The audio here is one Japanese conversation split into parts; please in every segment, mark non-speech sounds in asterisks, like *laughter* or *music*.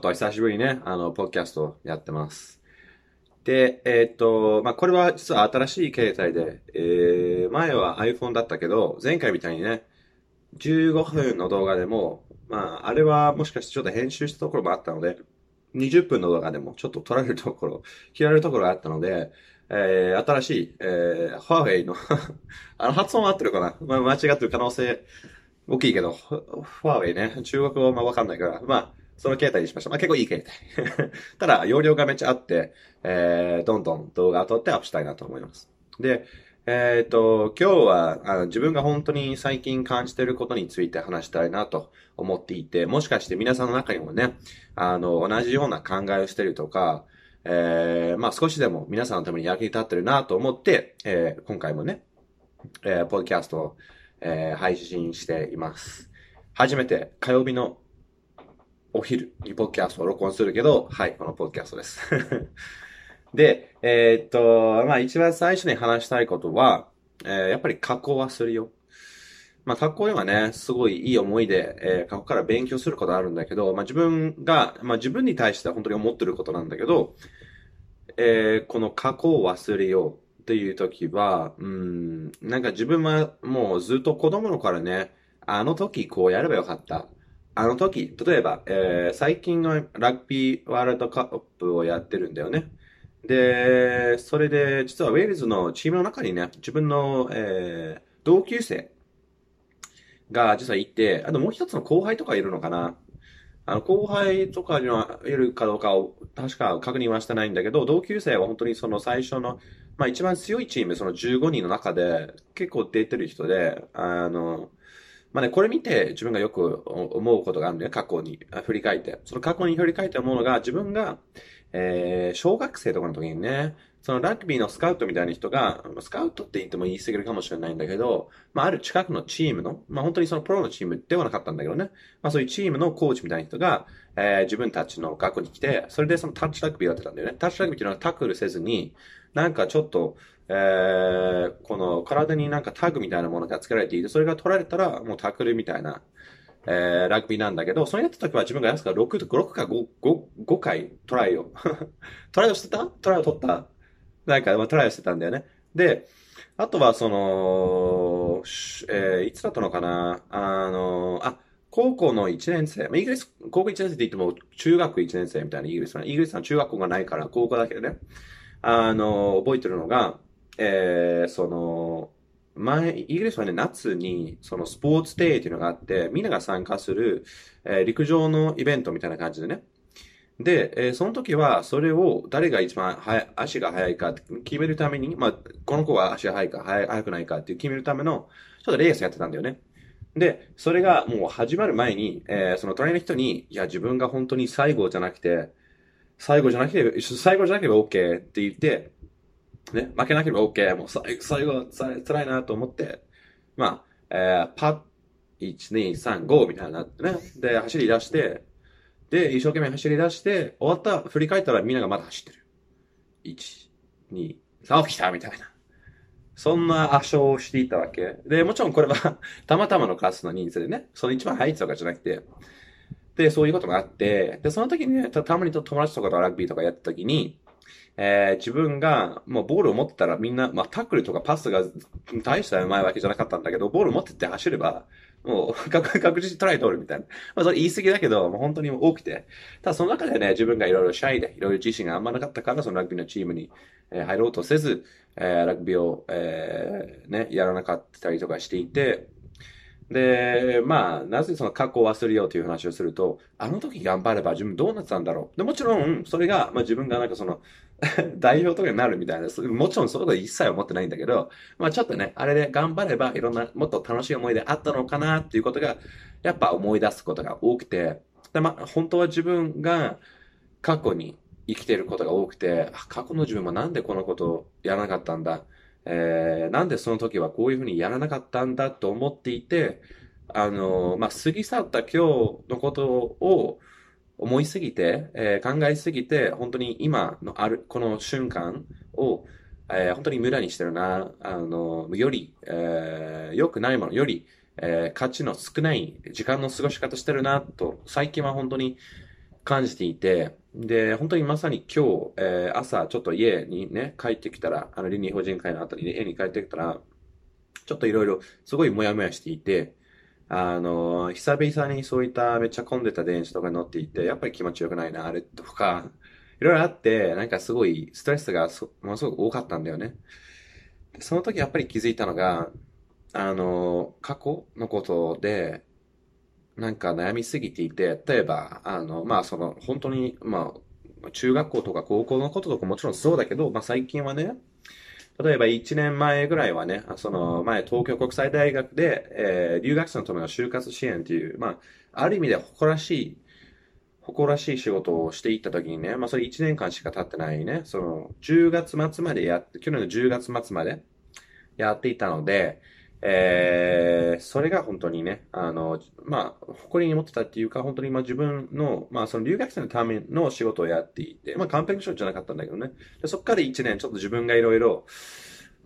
っと久しぶりにね、あの、ポッキャストやってます。で、えーっと、まあ、これは実は新しい携帯で、えー、前は iPhone だったけど、前回みたいにね、15分の動画でも、まあ、あれはもしかしてちょっと編集したところもあったので、20分の動画でもちょっと取られるところ、切られるところがあったので、えー、新しい、えー、ファーウェイの *laughs* あの発音合ってるかな？まあ、間違ってる可能性大きいけど、フファーウェイね、中国語はわかんないから、まあ、その携帯にしました。まあ結構いい携帯。*laughs* ただ、容量がめっちゃあって、えー、どんどん動画を撮ってアップしたいなと思います。で、えっ、と、今日はあの自分が本当に最近感じていることについて話したいなと思っていて、もしかして皆さんの中にもね、あの、同じような考えをしてるとか、えー、まあ少しでも皆さんのために役に立ってるなと思って、えー、今回もね、えー、ポッドキャストを、えー、配信しています。初めて火曜日のお昼にポッキャストを録音するけど、はい、このポッキャストです。*laughs* で、えーっと、まあ一番最初に話したいことは、えーやっぱり加工はするよ。まあ過去にはね、すごいいい思いで、えー過去から勉強することあるんだけど、まあ自分が、まあ自分に対しては本当に思ってることなんだけど、えーこの過去を忘れようっていう時は、うん、なんか自分はもうずっと子供の頃ね、あの時こうやればよかった。あの時、例えば、えー最近のラグビーワールドカップをやってるんだよね。で、それで、実はウェールズのチームの中にね、自分の、えー同級生が実はいて、あともう一つの後輩とかいるのかな。あの、後輩とかにはいるかどうかを確か確認はしてないんだけど、同級生は本当にその最初の、まあ一番強いチーム、その15人の中で結構出てる人で、あの、まあね、これ見て自分がよく思うことがあるんだよ、過去に振り返って。その過去に振り返って思うのが、自分が、えー小学生とかの時にね、そのラグビーのスカウトみたいな人が、スカウトって言っても言い過ぎるかもしれないんだけど、まあある近くのチームの、まあ本当にそのプロのチームではなかったんだけどね、まあそういうチームのコーチみたいな人が、えー自分たちの学校に来て、それでそのタッチラグビーをやってたんだよね。タッチラグビーっていうのはタックルせずに、なんかちょっと、えーこの体になんかタグみたいなものがつけられていて、それが取られたらもうタックルみたいな、えーラグビーなんだけど、それやった時は自分が安か6、6か5、5、5回トライを。*laughs* トライをしてた？トライを取った？なんか、まあ、トライをしてたんだよね。で、あとはその、えーいつだったのかな？あの、あ、高校の1年生、まあイギリス、高校1年生って言っても中学1年生みたいなイギリスは、イギリスは中学校がないから高校だけどね。あの、覚えてるのが、えーその、前、イギリスはね、夏に、そのスポーツデーっていうのがあって、みんなが参加する、えー陸上のイベントみたいな感じでね。で、えーその時は、それを誰が一番速い足が速いか決めるために、まあ、この子は足が速いか、速い速くないかっていう決めるための、ちょっとレースやってたんだよね。で、それがもう始まる前に、えーその隣の人に、いや、自分が本当に最後じゃなくて、最後じゃなければ、最後じゃなければ OK って言って、ね、負けなければ OK、もう最最後、辛いなと思って、まあ、えーパッ、1、2、3、5みたいなね。で、走り出して、で、一生懸命走り出して、終わった、振り返ったらみんながまだ走ってる。1、2、3、起きたみたいな。そんな圧勝をしていたわけ。で、もちろんこれは *laughs* たまたまのカスの人数でね、その一番入ってたとかじゃなくて、で、そういうことがあって、で、その時にね、たまにと友達とかとラグビーとかやった時に、えー自分が、もうボールを持ってたらみんな、まあタックルとかパスが大したうまいわけじゃなかったんだけど、ボールを持ってって走れば、もう確実にトライ取るみたいな。まあそれ言い過ぎだけど、もう本当に多くて。ただその中でね、自分がいろいろシャイで、いろいろ自信があんまなかったから、そのラグビーのチームに、入ろうとせず、えーラグビーを、えーね、やらなかったりとかしていて、で、まあ、なぜその過去を忘れようという話をすると、あの時頑張れば自分どうなってたんだろう。でもちろん、それが、まあ自分がなんかその、*laughs* 代表とかになるみたいな、もちろんそういうことは一切思ってないんだけど、まあちょっとね、あれで頑張ればいろんな、もっと楽しい思い出あったのかなっていうことが、やっぱ思い出すことが多くて、でまあ本当は自分が過去に生きていることが多くて、過去の自分はなんでこのことをやらなかったんだ。えーなんでその時はこういうふうにやらなかったんだと思っていて、あの、まあ、過ぎ去った今日のことを思いすぎて、えー考えすぎて、本当に今のある、この瞬間を、えー本当に無駄にしてるな、あの、より、えー良くないもの、より、えー、価値の少ない時間の過ごし方してるな、と、最近は本当に感じていて、で、本当にまさに今日、えー、朝ちょっと家にね、帰ってきたら、あの、倫理法人会の後に、ね、家に帰ってきたら、ちょっといろいろ、すごいもやもやしていて、あの、久々にそういっためっちゃ混んでた電車とかに乗っていて、やっぱり気持ちよくないな、あれとか、いろいろあって、なんかすごいストレスがものすごく多かったんだよね。その時やっぱり気づいたのが、あの、過去のことで、なんか悩みすぎていて、例えば、あの、まあその、本当に、まあ、中学校とか高校のこととかもちろんそうだけど、まあ最近はね、例えば1年前ぐらいはね、その前東京国際大学で、えー、留学生のための就活支援という、まあ、ある意味で誇らしい、誇らしい仕事をしていった時にね、まあそれ1年間しか経ってないね、その10月末までやって、去年の10月末までやっていたので、えー、それが本当にね、あの、まあ、誇りに持ってたっていうか、本当にまあ自分の、まあその留学生のための仕事をやっていて、まあ完璧仕事じゃなかったんだけどね。でそっから1年ちょっと自分がいろいろ、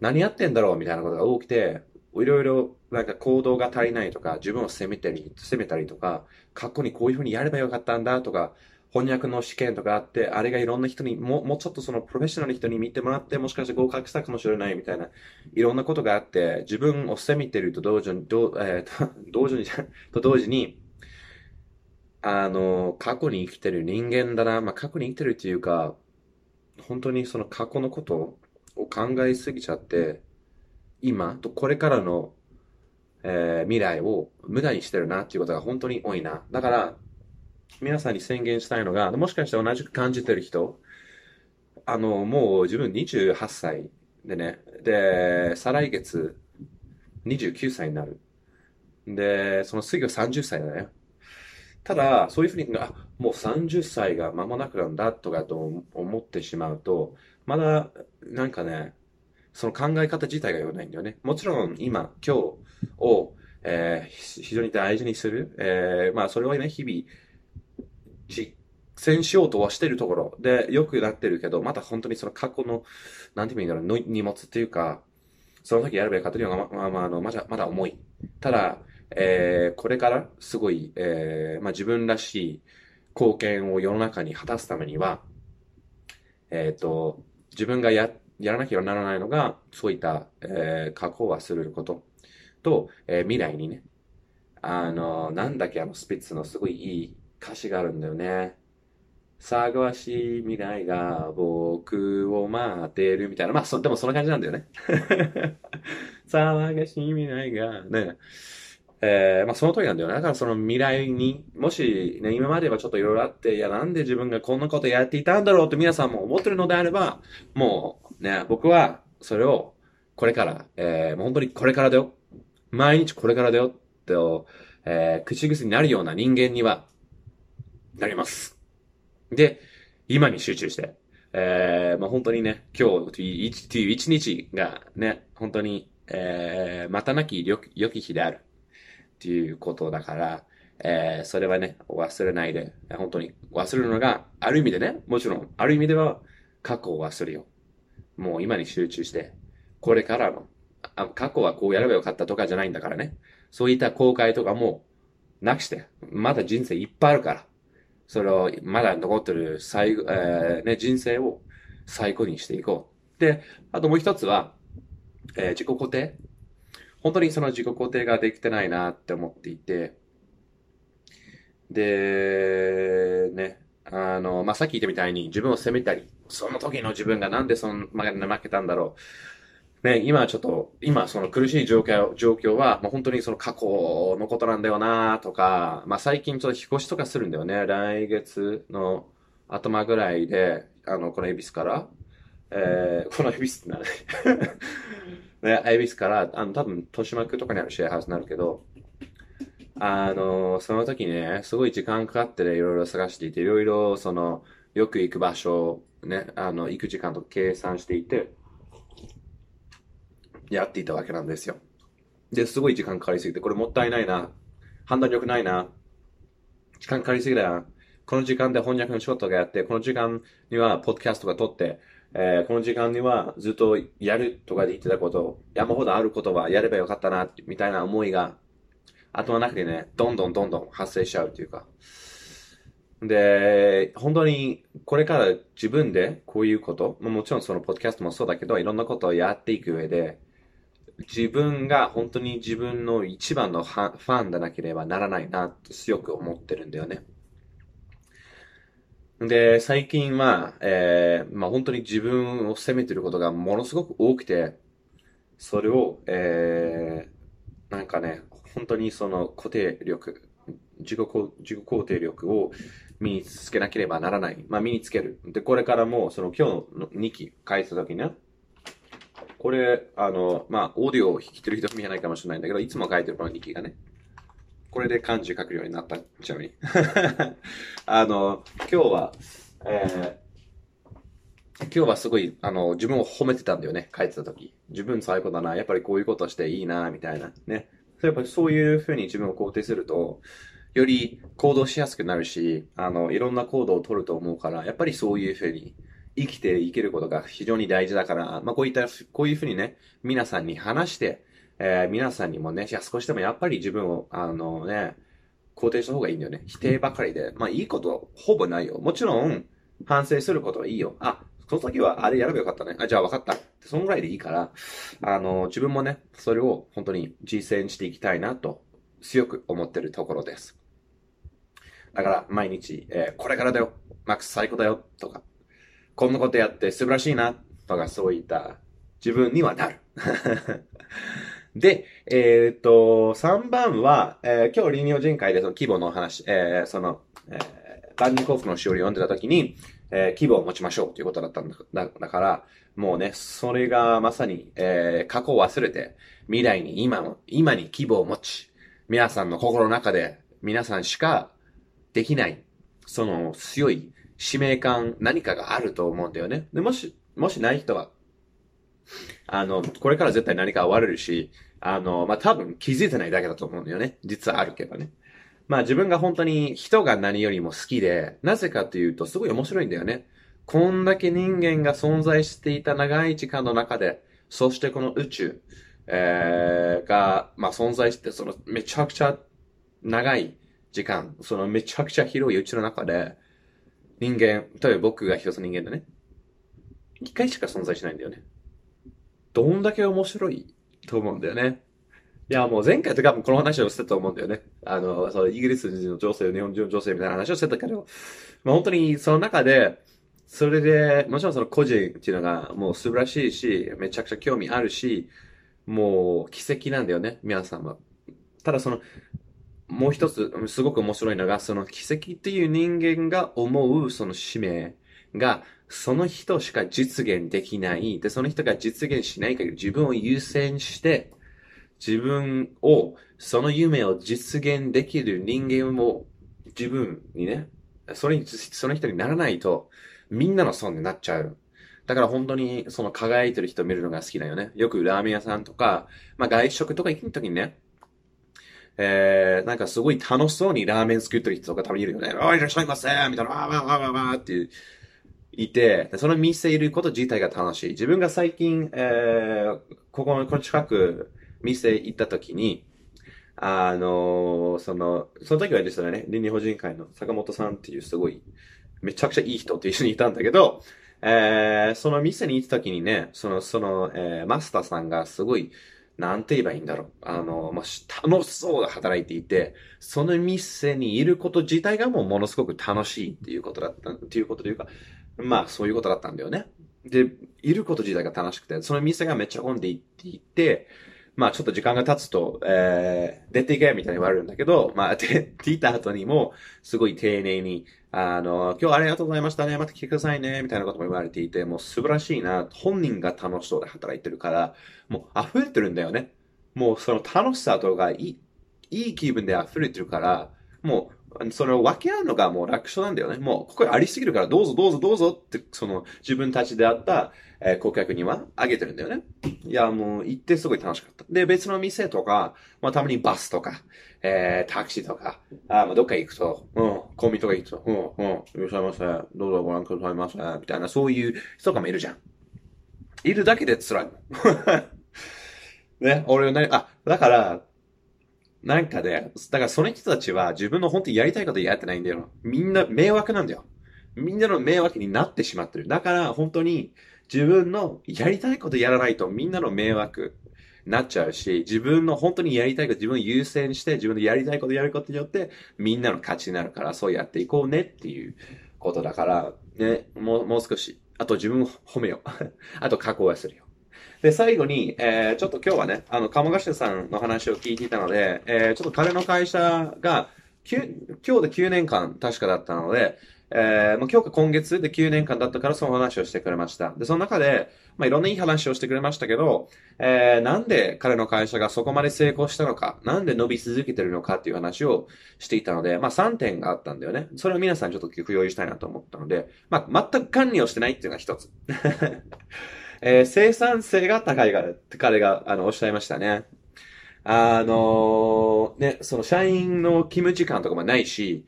何やってんだろうみたいなことが多くて、いろいろなんか行動が足りないとか、自分を責めたり、責めたりとか、過去にこういうふうにやればよかったんだとか、翻訳の試験とかあって、あれがいろんな人に、ももうちょっとそのプロフェッショナルな人に見てもらって、もしかして合格したかもしれないみたいな、いろんなことがあって、自分を責めてると同時に、どえー、*laughs* 同時に、と同時に、あの、過去に生きてる人間だな、まあ、過去に生きてるっていうか、本当にその過去のことを考えすぎちゃって、今とこれからの、えー、未来を無駄にしてるなっていうことが本当に多いな。だから、皆さんに宣言したいのが、もしかして同じく感じてる人、あの、もう自分28歳でね、で、再来月29歳になる。で、その次は30歳だね。ただ、そういうふうに、あ、もう30歳が間もなくなんだとかと思ってしまうと、まだ、なんかね、その考え方自体が良くないんだよね。もちろん、今、今日を、えー、非常に大事にする。えー、まあ、それはね、日々、実践しようとはしてるところで良くなってるけど、また本当にその過去の、なんて言うんだろう、荷物っていうか、その時やるべきかというのが、まあ、まあ、の、まだ、まだ重い。ただ、えー、これからすごい、えー、まあ、自分らしい貢献を世の中に果たすためには、えっ、ー、と、自分がや、やらなきゃならないのが、そういった、えー、過去を忘れることと、えー、未来にね、あの、なんだっけ、あの、スピッツのすごいいい歌詞があるんだよね。探しい未来が僕を待ってるみたいな。まあ、そ、でもそんな感じなんだよね。*laughs* 探しい未来が、ね。えー、まあその通りなんだよね。だからその未来に、もしね、今まではちょっといろいろあって、いや、なんで自分がこんなことやっていたんだろうと皆さんも思ってるのであれば、もうね、僕はそれをこれから、えー、もう本当にこれからだよ。毎日これからだよって、えー、口癖になるような人間には、なります。で、今に集中して、えー、まあ、本当にね、今日という一日がね、本当に、えー、またなき良き日である。っていうことだから、えー、それはね、忘れないで、本当に忘れるのが、ある意味でね、もちろん、ある意味では、過去を忘れよう。もう今に集中して、これからの、あ過去はこうやればよかったとかじゃないんだからね。そういった後悔とかもなくして、まだ人生いっぱいあるから。それを、まだ残ってる最後、えー、ね、人生を最高にしていこう。で、あともう一つは、えー、自己肯定。本当にその自己肯定ができてないなって思っていて、で、ね、あの、まあ、さっき言ったみたいに自分を責めたり、その時の自分がなんでその、ま、負けたんだろう。ね、今ちょっと、今その苦しい状況、状況は、もう本当にその過去のことなんだよなとか、まあ最近ちょっと引っ越しとかするんだよね。来月の頭ぐらいで、あの、この恵比寿から、えー、この恵比寿ってなる *laughs* ね、恵比寿から、あの、多分、豊島区とかにあるシェアハウスになるけど、あの、その時ね、すごい時間かかってね、いろいろ探していて、いろいろ、その、よく行く場所、ね、あの、行く時間と計算していて、やっていたわけなんですよ。で、すごい時間かかりすぎて、これもったいないな。判断力ないな。時間かかりすぎだよ。この時間で翻訳の仕事がやって、この時間にはポッドキャストが撮って、えー、この時間にはずっとやるとかで言ってたこと、山ほどあることはやればよかったな、みたいな思いが頭の中でね、どんどんどんどん発生しちゃうっていうか。で、本当にこれから自分でこういうこと、もちろんそのポッドキャストもそうだけど、いろんなことをやっていく上で、自分が本当に自分の一番のファンでなければならないなと強く思ってるんだよね。で、最近は、えー、まあ本当に自分を責めてることがものすごく多くて、それを、えー、なんかね、本当にその固定力、自己自己肯定力を身につけなければならない。まあ身につける。で、これからも、その今日の2期書いた時ね、これ、あの、まあ、オーディオを弾いてる人見えないかもしれないんだけど、いつも書いてるこの2期がね、これで漢字書くようになったちなみに。*laughs* あの、今日は、えー、今日はすごい、あの、自分を褒めてたんだよね、書いてた時。自分最高だな、やっぱりこういうことしていいな、みたいな。ね。やっぱりそういうふうに自分を肯定すると、より行動しやすくなるし、あの、いろんな行動を取ると思うから、やっぱりそういうふうに生きていけることが非常に大事だから、まあこういった、こういうふうにね、皆さんに話して、えー、皆さんにもね、じゃあ少しでもやっぱり自分を、あのね、肯定した方がいいんだよね。否定ばかりで。まあいいことほぼないよ。もちろん、反省することはいいよ。あ、その時はあれやればよかったね。あ、じゃあ分かった。そのぐらいでいいから、あの、自分もね、それを本当に実践していきたいなと、強く思ってるところです。だから、毎日、えー、これからだよ。マックス最高だよ。とか、こんなことやって素晴らしいな。とか、そういった自分にはなる。*laughs* で、えっ、と、3番は、えー、今日、臨尿人会でその規模の話、えー、その、えー、バンニコフの詩を読んでた時に、えー、規模を持ちましょうということだったんだだだから、もうね、それがまさに、えー、過去を忘れて、未来に今の、今に規模を持ち、皆さんの心の中で、皆さんしかできない、その強い使命感、何かがあると思うんだよね。で、もし、もしない人は、あの、これから絶対何か終われるし、あの、まあ、多分気づいてないだけだと思うんだよね。実はあるけどね。まあ自分が本当に人が何よりも好きで、なぜかというとすごい面白いんだよね。こんだけ人間が存在していた長い時間の中で、そしてこの宇宙、えー、が、まあ存在して、そのめちゃくちゃ長い時間、そのめちゃくちゃ広い宇宙の中で、人間、例えば僕が一つ人間でね、一回しか存在しないんだよね。どんだけ面白いと思うんだよね。いや、もう前回とかもこの話をしてたと思うんだよね。あの、そのイギリス人の女性、日本人の女性みたいな話をしてたけど、まあ本当にその中で、それで、もちろんその個人っていうのがもう素晴らしいし、めちゃくちゃ興味あるし、もう奇跡なんだよね、皆さんは。ただその、もう一つ、すごく面白いのが、その奇跡っていう人間が思うその使命が、その人しか実現できない。で、その人が実現しない限り自分を優先して、自分を、その夢を実現できる人間を自分にね、それに、その人にならないと、みんなの損になっちゃう。だから本当にその輝いてる人を見るのが好きだよね。よくラーメン屋さんとか、まあ外食とか行くときにね、えー、なんかすごい楽しそうにラーメン作ってる人とかたまにいるよね。おい、らっしゃいませみたいな、わーわーわーわーっていて、その店いること自体が楽しい。自分が最近、えー、ここの、この近く、店行った時に、あのー、その、その時はですね、倫理法人会の坂本さんっていうすごい、めちゃくちゃいい人って一緒にいたんだけど、えー、その店に行った時にね、その、その、えー、マスターさんがすごい、なんて言えばいいんだろう。あの、まあ、楽しそうで働いていて、その店にいること自体がもうものすごく楽しいっていうことだった、っていうことというか、まあ、そういうことだったんだよね。で、いること自体が楽しくて、その店がめっちゃ混んでいっていて、まあちょっと時間が経つと、えー、出ていけみたいに言われるんだけど、まあ、*laughs* 出ていた後にも、すごい丁寧に、あの、今日ありがとうございましたね、また来てくださいね、みたいなことも言われていて、もう素晴らしいな、本人が楽しそうで働いてるから、もう溢れてるんだよね。もうその楽しさとか、いい、いい気分で溢れてるから、もう、それを分け合うのがもう楽勝なんだよね。もう、ここにありすぎるから、どうぞどうぞどうぞって、その、自分たちであった、えー、顧客にはあげてるんだよね。いや、もう、行ってすごい楽しかった。で、別の店とか、まあ、たまにバスとか、えー、タクシーとか、あまあ、どっか行くと、うん、コンビとか行くと、うん、うん、いらっしゃいませ、どうぞご覧くださいませ、みたいな、そういう人とかもいるじゃん。いるだけで辛い。*laughs* ね、俺は何、あ、だから、なんかね、だからその人たちは自分の本当にやりたいことやってないんだよ。みんな迷惑なんだよ。みんなの迷惑になってしまってる。だから本当に自分のやりたいことやらないとみんなの迷惑なっちゃうし、自分の本当にやりたいこと自分を優先して自分のやりたいことやることによってみんなの価値になるからそうやっていこうねっていうことだから、ね、もう、もう少し。あと自分を褒めよう。*laughs* あと加工はするよ。で、最後に、えー、ちょっと今日はね、あの、鴨頭さんの話を聞いていたので、えー、ちょっと彼の会社が、今日で9年間確かだったので、えー、もう今日か今月で9年間だったからその話をしてくれました。で、その中で、まあ、いろんないい話をしてくれましたけど、えー、なんで彼の会社がそこまで成功したのか、なんで伸び続けてるのかっていう話をしていたので、まあ、3点があったんだよね。それを皆さんちょっと共有したいなと思ったので、まあ、全く管理をしてないっていうのが一つ。えー、生産性が高いからって彼が、あの、おっしゃいましたね。あのー、ね、その社員の勤務時間とかもないし、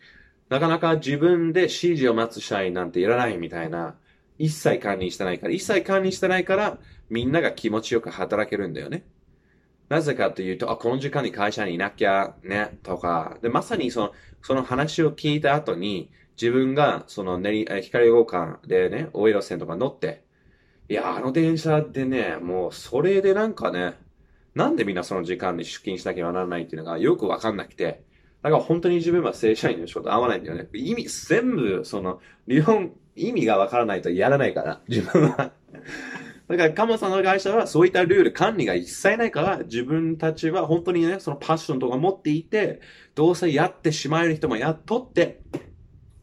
なかなか自分で指示を待つ社員なんていらないみたいな、一切管理してないから、一切管理してないから、みんなが気持ちよく働けるんだよね。なぜかというと、あ、この時間に会社にいなきゃね、とか、で、まさにその、その話を聞いた後に、自分が、その、ね、光号館でね、大江戸線とか乗って、いや、あの電車でね、もう、それでなんかね、なんでみんなその時間に出勤しなきゃならないっていうのがよくわかんなくて、だから本当に自分は正社員の仕事合わないんだよね。意味、全部、その、理論、意味がわからないとやらないから、自分は。*laughs* だから、カモさんの会社はそういったルール、管理が一切ないから、自分たちは本当にね、そのパッションとか持っていて、どうせやってしまえる人もやっとって、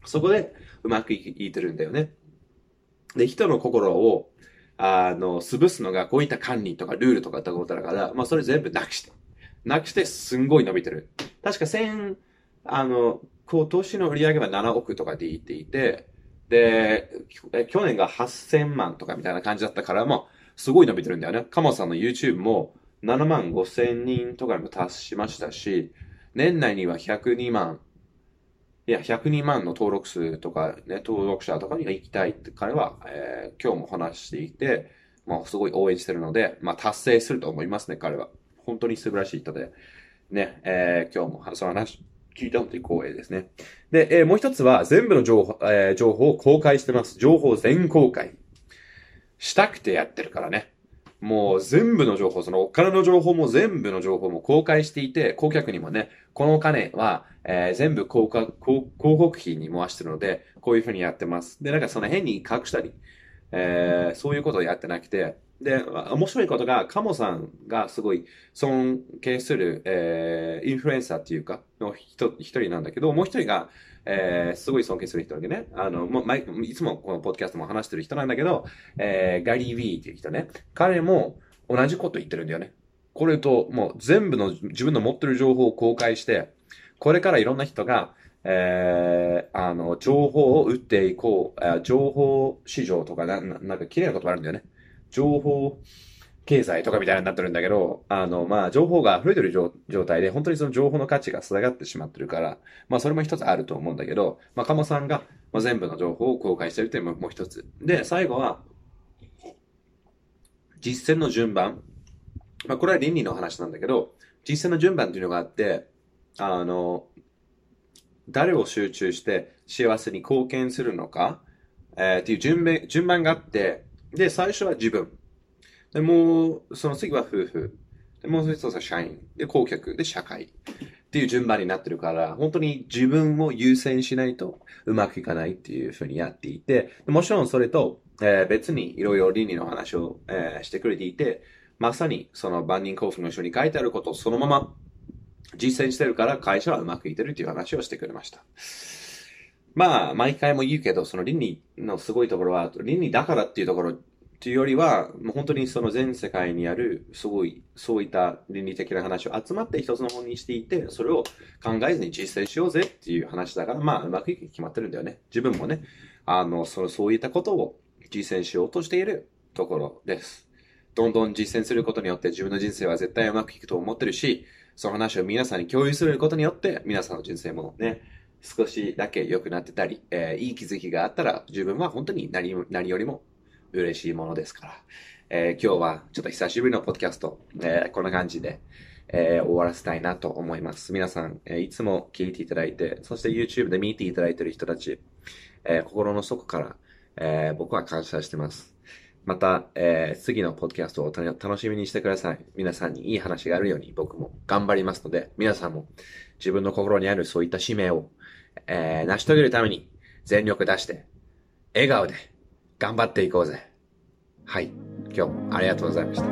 そこでうまくいってるんだよね。で、人の心を、あの、潰すのがこういった管理とかルールとかってことだから、まあそれ全部なくして。なくしてすんごい伸びてる。確か1000、あの、今年の売り上げは7億とかで言っていて、で、去年が8000万とかみたいな感じだったからも、すごい伸びてるんだよね。カモさんの YouTube も7万5千人とかにも達しましたし、年内には102万、いや、102万の登録数とかね、登録者とかに行きたいって彼は、えー、今日も話していて、まあ、すごい応援してるので、まあ、達成すると思いますね、彼は。本当に素晴らしい人で、ね、えー、今日もその話聞いたので光栄ですね。で、えー、もう一つは全部の情報、えー、情報を公開してます。情報全公開。したくてやってるからね。もう全部の情報、そのお金の情報も全部の情報も公開していて、顧客にもね、このお金は、えー、全部広告費に回してるので、こういうふうにやってます。で、なんかその変に隠したり、えー、そういうことをやってなくて、で、面白いことが、カモさんがすごい尊敬する、えー、インフルエンサーっていうか、の一人なんだけど、もう一人が、えー、すごい尊敬する人でね、あの、もう、いつもこのポッドキャストも話してる人なんだけど、えー、ガリー・ウィーっていう人ね、彼も同じこと言ってるんだよね。これと、もう全部の自分の持ってる情報を公開して、これからいろんな人が、えー、あの、情報を打っていこう、情報市場とかな、なんか綺麗なことがあるんだよね。情報経済とかみたいになってるんだけど、あの、まあ、情報が溢れてる状態で、本当にその情報の価値が下がってしまってるから、まあ、それも一つあると思うんだけど、まあ、鴨さんが、全部の情報を公開してるっていうのもう一つ。で、最後は、実践の順番。まあ、これは倫理の話なんだけど、実践の順番っていうのがあって、あの、誰を集中して幸せに貢献するのか、えー、っていう順番順番があって、で、最初は自分。で、もう、その次は夫婦。で、もう一つは社員。で、顧客。で、社会。っていう順番になってるから、本当に自分を優先しないとうまくいかないっていうふうにやっていて、もちろんそれと、えー、別にいろいろ倫理の話を、えー、してくれていて、まさにその万人交付の書に書いてあることをそのまま実践してるから会社はうまくいってるっていう話をしてくれました。まあ、毎回も言うけど、その倫理のすごいところは、倫理だからっていうところっていうよりは、もう本当にその全世界にある、すごい、そういった倫理的な話を集まって一つの本にしていて、それを考えずに実践しようぜっていう話だから、まあ、うまくいく決まってるんだよね。自分もね、あの、その、そういったことを実践しようとしているところです。どんどん実践することによって自分の人生は絶対うまくいくと思ってるし、その話を皆さんに共有することによって、皆さんの人生もね、少しだけ良くなってたり、えー、いい気づきがあったら、自分は本当に何何よりも嬉しいものですから。えー、今日はちょっと久しぶりのポッドキャスト、えー、こんな感じで、えー終わらせたいなと思います。皆さん、えいつも聞いていただいて、そして YouTube で見ていただいている人たち、え心の底から、え僕は感謝してます。また、えー次のポッドキャストを楽しみにしてください。皆さんにいい話があるように僕も頑張りますので、皆さんも自分の心にあるそういった使命を、え成し遂げるために全力出して、笑顔で頑張っていこうぜ。はい。今日もありがとうございました。